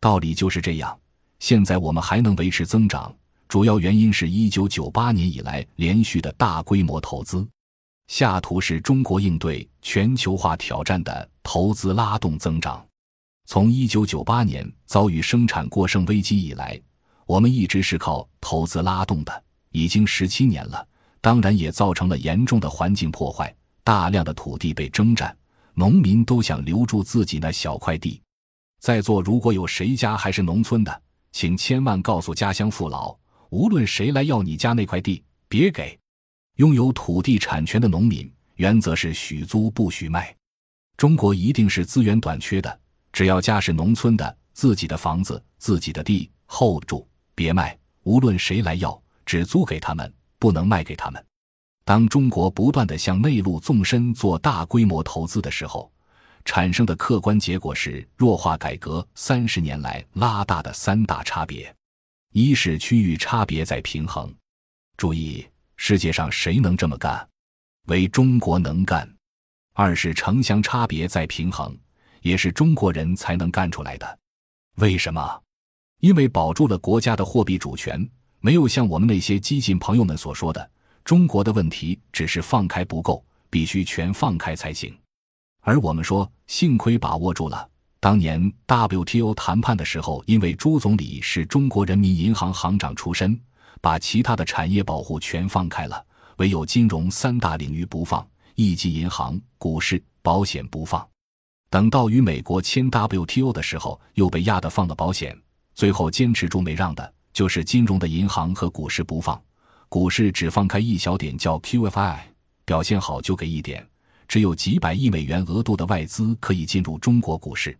道理就是这样。现在我们还能维持增长，主要原因是一九九八年以来连续的大规模投资。下图是中国应对全球化挑战的投资拉动增长。从一九九八年遭遇生产过剩危机以来，我们一直是靠投资拉动的，已经十七年了。当然，也造成了严重的环境破坏，大量的土地被征占，农民都想留住自己那小块地。在座如果有谁家还是农村的，请千万告诉家乡父老，无论谁来要你家那块地，别给。拥有土地产权的农民，原则是许租不许卖。中国一定是资源短缺的，只要家是农村的，自己的房子、自己的地，hold 住，别卖。无论谁来要，只租给他们，不能卖给他们。当中国不断的向内陆纵深做大规模投资的时候，产生的客观结果是弱化改革三十年来拉大的三大差别：一是区域差别在平衡。注意。世界上谁能这么干？唯中国能干。二是城乡差别在平衡，也是中国人才能干出来的。为什么？因为保住了国家的货币主权，没有像我们那些激进朋友们所说的，中国的问题只是放开不够，必须全放开才行。而我们说，幸亏把握住了。当年 WTO 谈判的时候，因为朱总理是中国人民银行行长出身。把其他的产业保护全放开了，唯有金融三大领域不放，一级银行、股市、保险不放。等到与美国签 WTO 的时候，又被压得放了保险，最后坚持住没让的就是金融的银行和股市不放。股市只放开一小点，叫 QFI，表现好就给一点，只有几百亿美元额度的外资可以进入中国股市。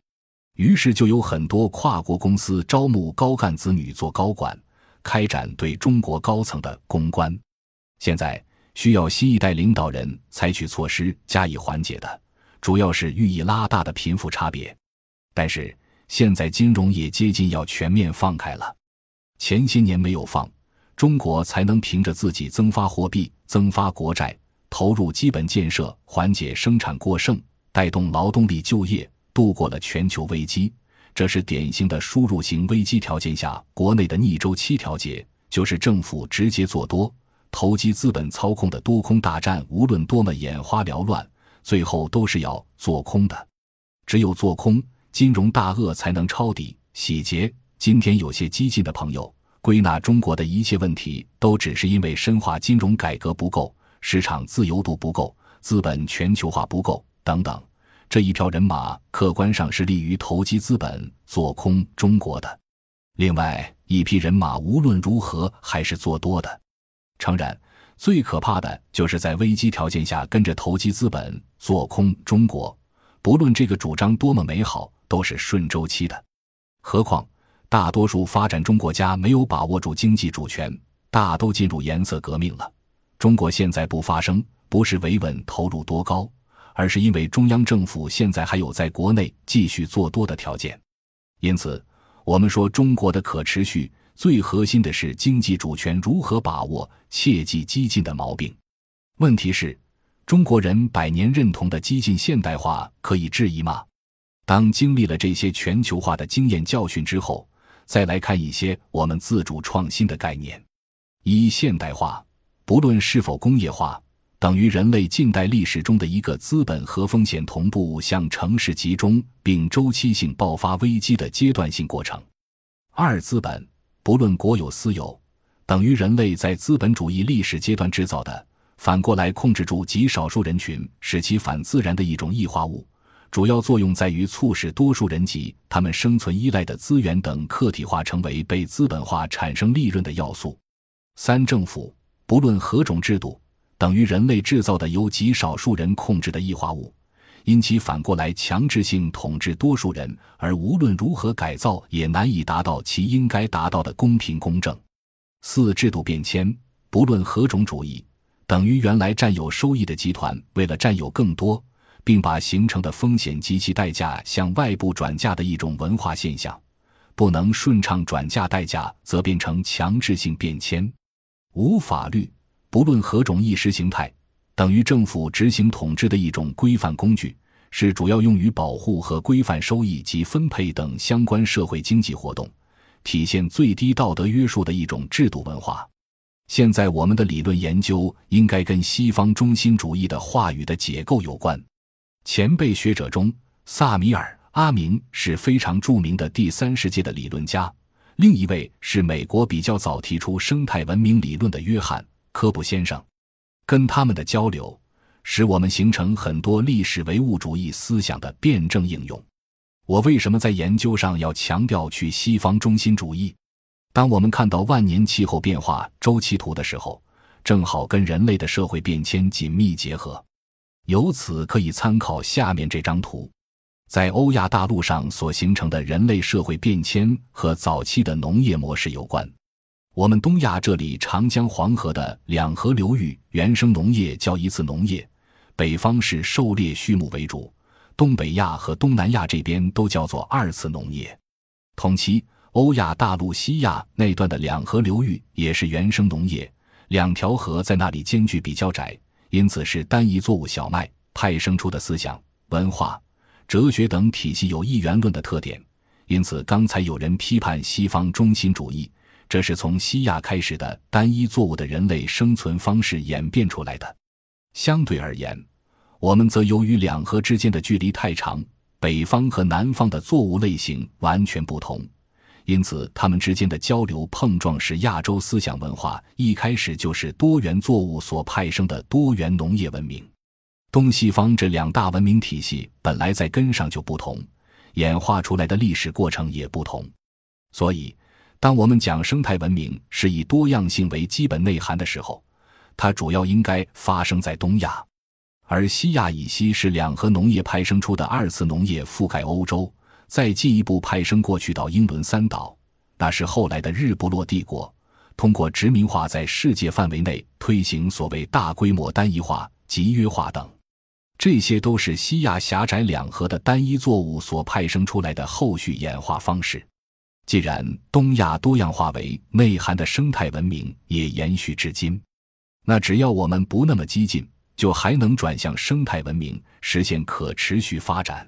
于是就有很多跨国公司招募高干子女做高管。开展对中国高层的公关，现在需要新一代领导人采取措施加以缓解的，主要是寓意拉大的贫富差别。但是现在金融也接近要全面放开了，前些年没有放，中国才能凭着自己增发货币、增发国债，投入基本建设，缓解生产过剩，带动劳动力就业，度过了全球危机。这是典型的输入型危机条件下国内的逆周期调节，就是政府直接做多，投机资本操控的多空大战，无论多么眼花缭乱，最后都是要做空的。只有做空，金融大鳄才能抄底洗劫。今天有些激进的朋友归纳中国的一切问题，都只是因为深化金融改革不够，市场自由度不够，资本全球化不够等等。这一票人马客观上是利于投机资本做空中国的，另外一批人马无论如何还是做多的。诚然，最可怕的就是在危机条件下跟着投机资本做空中国，不论这个主张多么美好，都是顺周期的。何况大多数发展中国家没有把握住经济主权，大都进入颜色革命了。中国现在不发声，不是维稳投入多高。而是因为中央政府现在还有在国内继续做多的条件，因此我们说中国的可持续最核心的是经济主权如何把握，切忌激进的毛病。问题是，中国人百年认同的激进现代化可以质疑吗？当经历了这些全球化的经验教训之后，再来看一些我们自主创新的概念。一现代化，不论是否工业化。等于人类近代历史中的一个资本和风险同步向城市集中并周期性爆发危机的阶段性过程。二资本不论国有私有，等于人类在资本主义历史阶段制造的，反过来控制住极少数人群，使其反自然的一种异化物。主要作用在于促使多数人及他们生存依赖的资源等客体化，成为被资本化产生利润的要素。三政府不论何种制度。等于人类制造的由极少数人控制的异化物，因其反过来强制性统治多数人，而无论如何改造也难以达到其应该达到的公平公正。四制度变迁，不论何种主义，等于原来占有收益的集团为了占有更多，并把形成的风险及其代价向外部转嫁的一种文化现象，不能顺畅转嫁代价，则变成强制性变迁。无法律。不论何种意识形态，等于政府执行统治的一种规范工具，是主要用于保护和规范收益及分配等相关社会经济活动，体现最低道德约束的一种制度文化。现在我们的理论研究应该跟西方中心主义的话语的解构有关。前辈学者中，萨米尔·阿明是非常著名的第三世界的理论家，另一位是美国比较早提出生态文明理论的约翰·科布先生。跟他们的交流，使我们形成很多历史唯物主义思想的辩证应用。我为什么在研究上要强调去西方中心主义？当我们看到万年气候变化周期图的时候，正好跟人类的社会变迁紧密结合。由此可以参考下面这张图，在欧亚大陆上所形成的人类社会变迁和早期的农业模式有关。我们东亚这里长江黄河的两河流域原生农业叫一次农业，北方是狩猎畜牧为主，东北亚和东南亚这边都叫做二次农业。同期。欧亚大陆西亚那段的两河流域也是原生农业，两条河在那里间距比较窄，因此是单一作物小麦派生出的思想、文化、哲学等体系有一元论的特点。因此，刚才有人批判西方中心主义，这是从西亚开始的单一作物的人类生存方式演变出来的。相对而言，我们则由于两河之间的距离太长，北方和南方的作物类型完全不同。因此，他们之间的交流碰撞使亚洲思想文化一开始就是多元作物所派生的多元农业文明。东西方这两大文明体系本来在根上就不同，演化出来的历史过程也不同。所以，当我们讲生态文明是以多样性为基本内涵的时候，它主要应该发生在东亚，而西亚以西是两河农业派生出的二次农业覆盖欧洲。再进一步派生过去到英伦三岛，那是后来的日不落帝国通过殖民化在世界范围内推行所谓大规模单一化、集约化等，这些都是西亚狭窄两河的单一作物所派生出来的后续演化方式。既然东亚多样化为内涵的生态文明也延续至今，那只要我们不那么激进，就还能转向生态文明，实现可持续发展。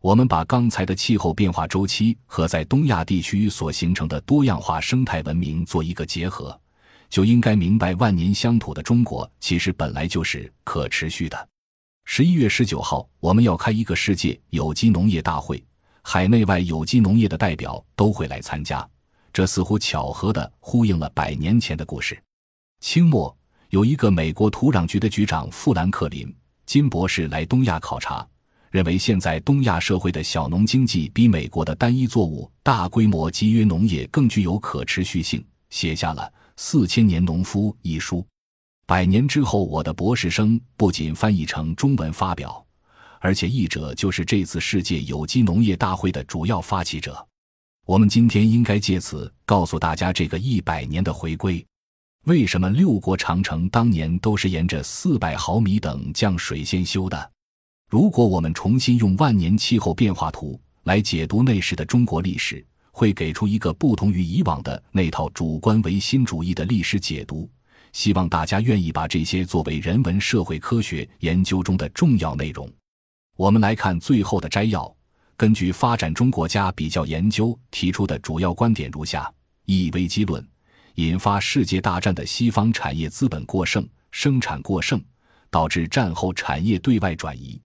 我们把刚才的气候变化周期和在东亚地区所形成的多样化生态文明做一个结合，就应该明白万年乡土的中国其实本来就是可持续的。十一月十九号，我们要开一个世界有机农业大会，海内外有机农业的代表都会来参加。这似乎巧合的呼应了百年前的故事。清末有一个美国土壤局的局长富兰克林金博士来东亚考察。认为现在东亚社会的小农经济比美国的单一作物大规模集约农业更具有可持续性，写下了《四千年农夫》一书。百年之后，我的博士生不仅翻译成中文发表，而且译者就是这次世界有机农业大会的主要发起者。我们今天应该借此告诉大家，这个一百年的回归，为什么六国长城当年都是沿着四百毫米等降水线修的？如果我们重新用万年气候变化图来解读那时的中国历史，会给出一个不同于以往的那套主观唯心主义的历史解读。希望大家愿意把这些作为人文社会科学研究中的重要内容。我们来看最后的摘要。根据发展中国家比较研究提出的主要观点如下：一、危机论，引发世界大战的西方产业资本过剩、生产过剩，导致战后产业对外转移。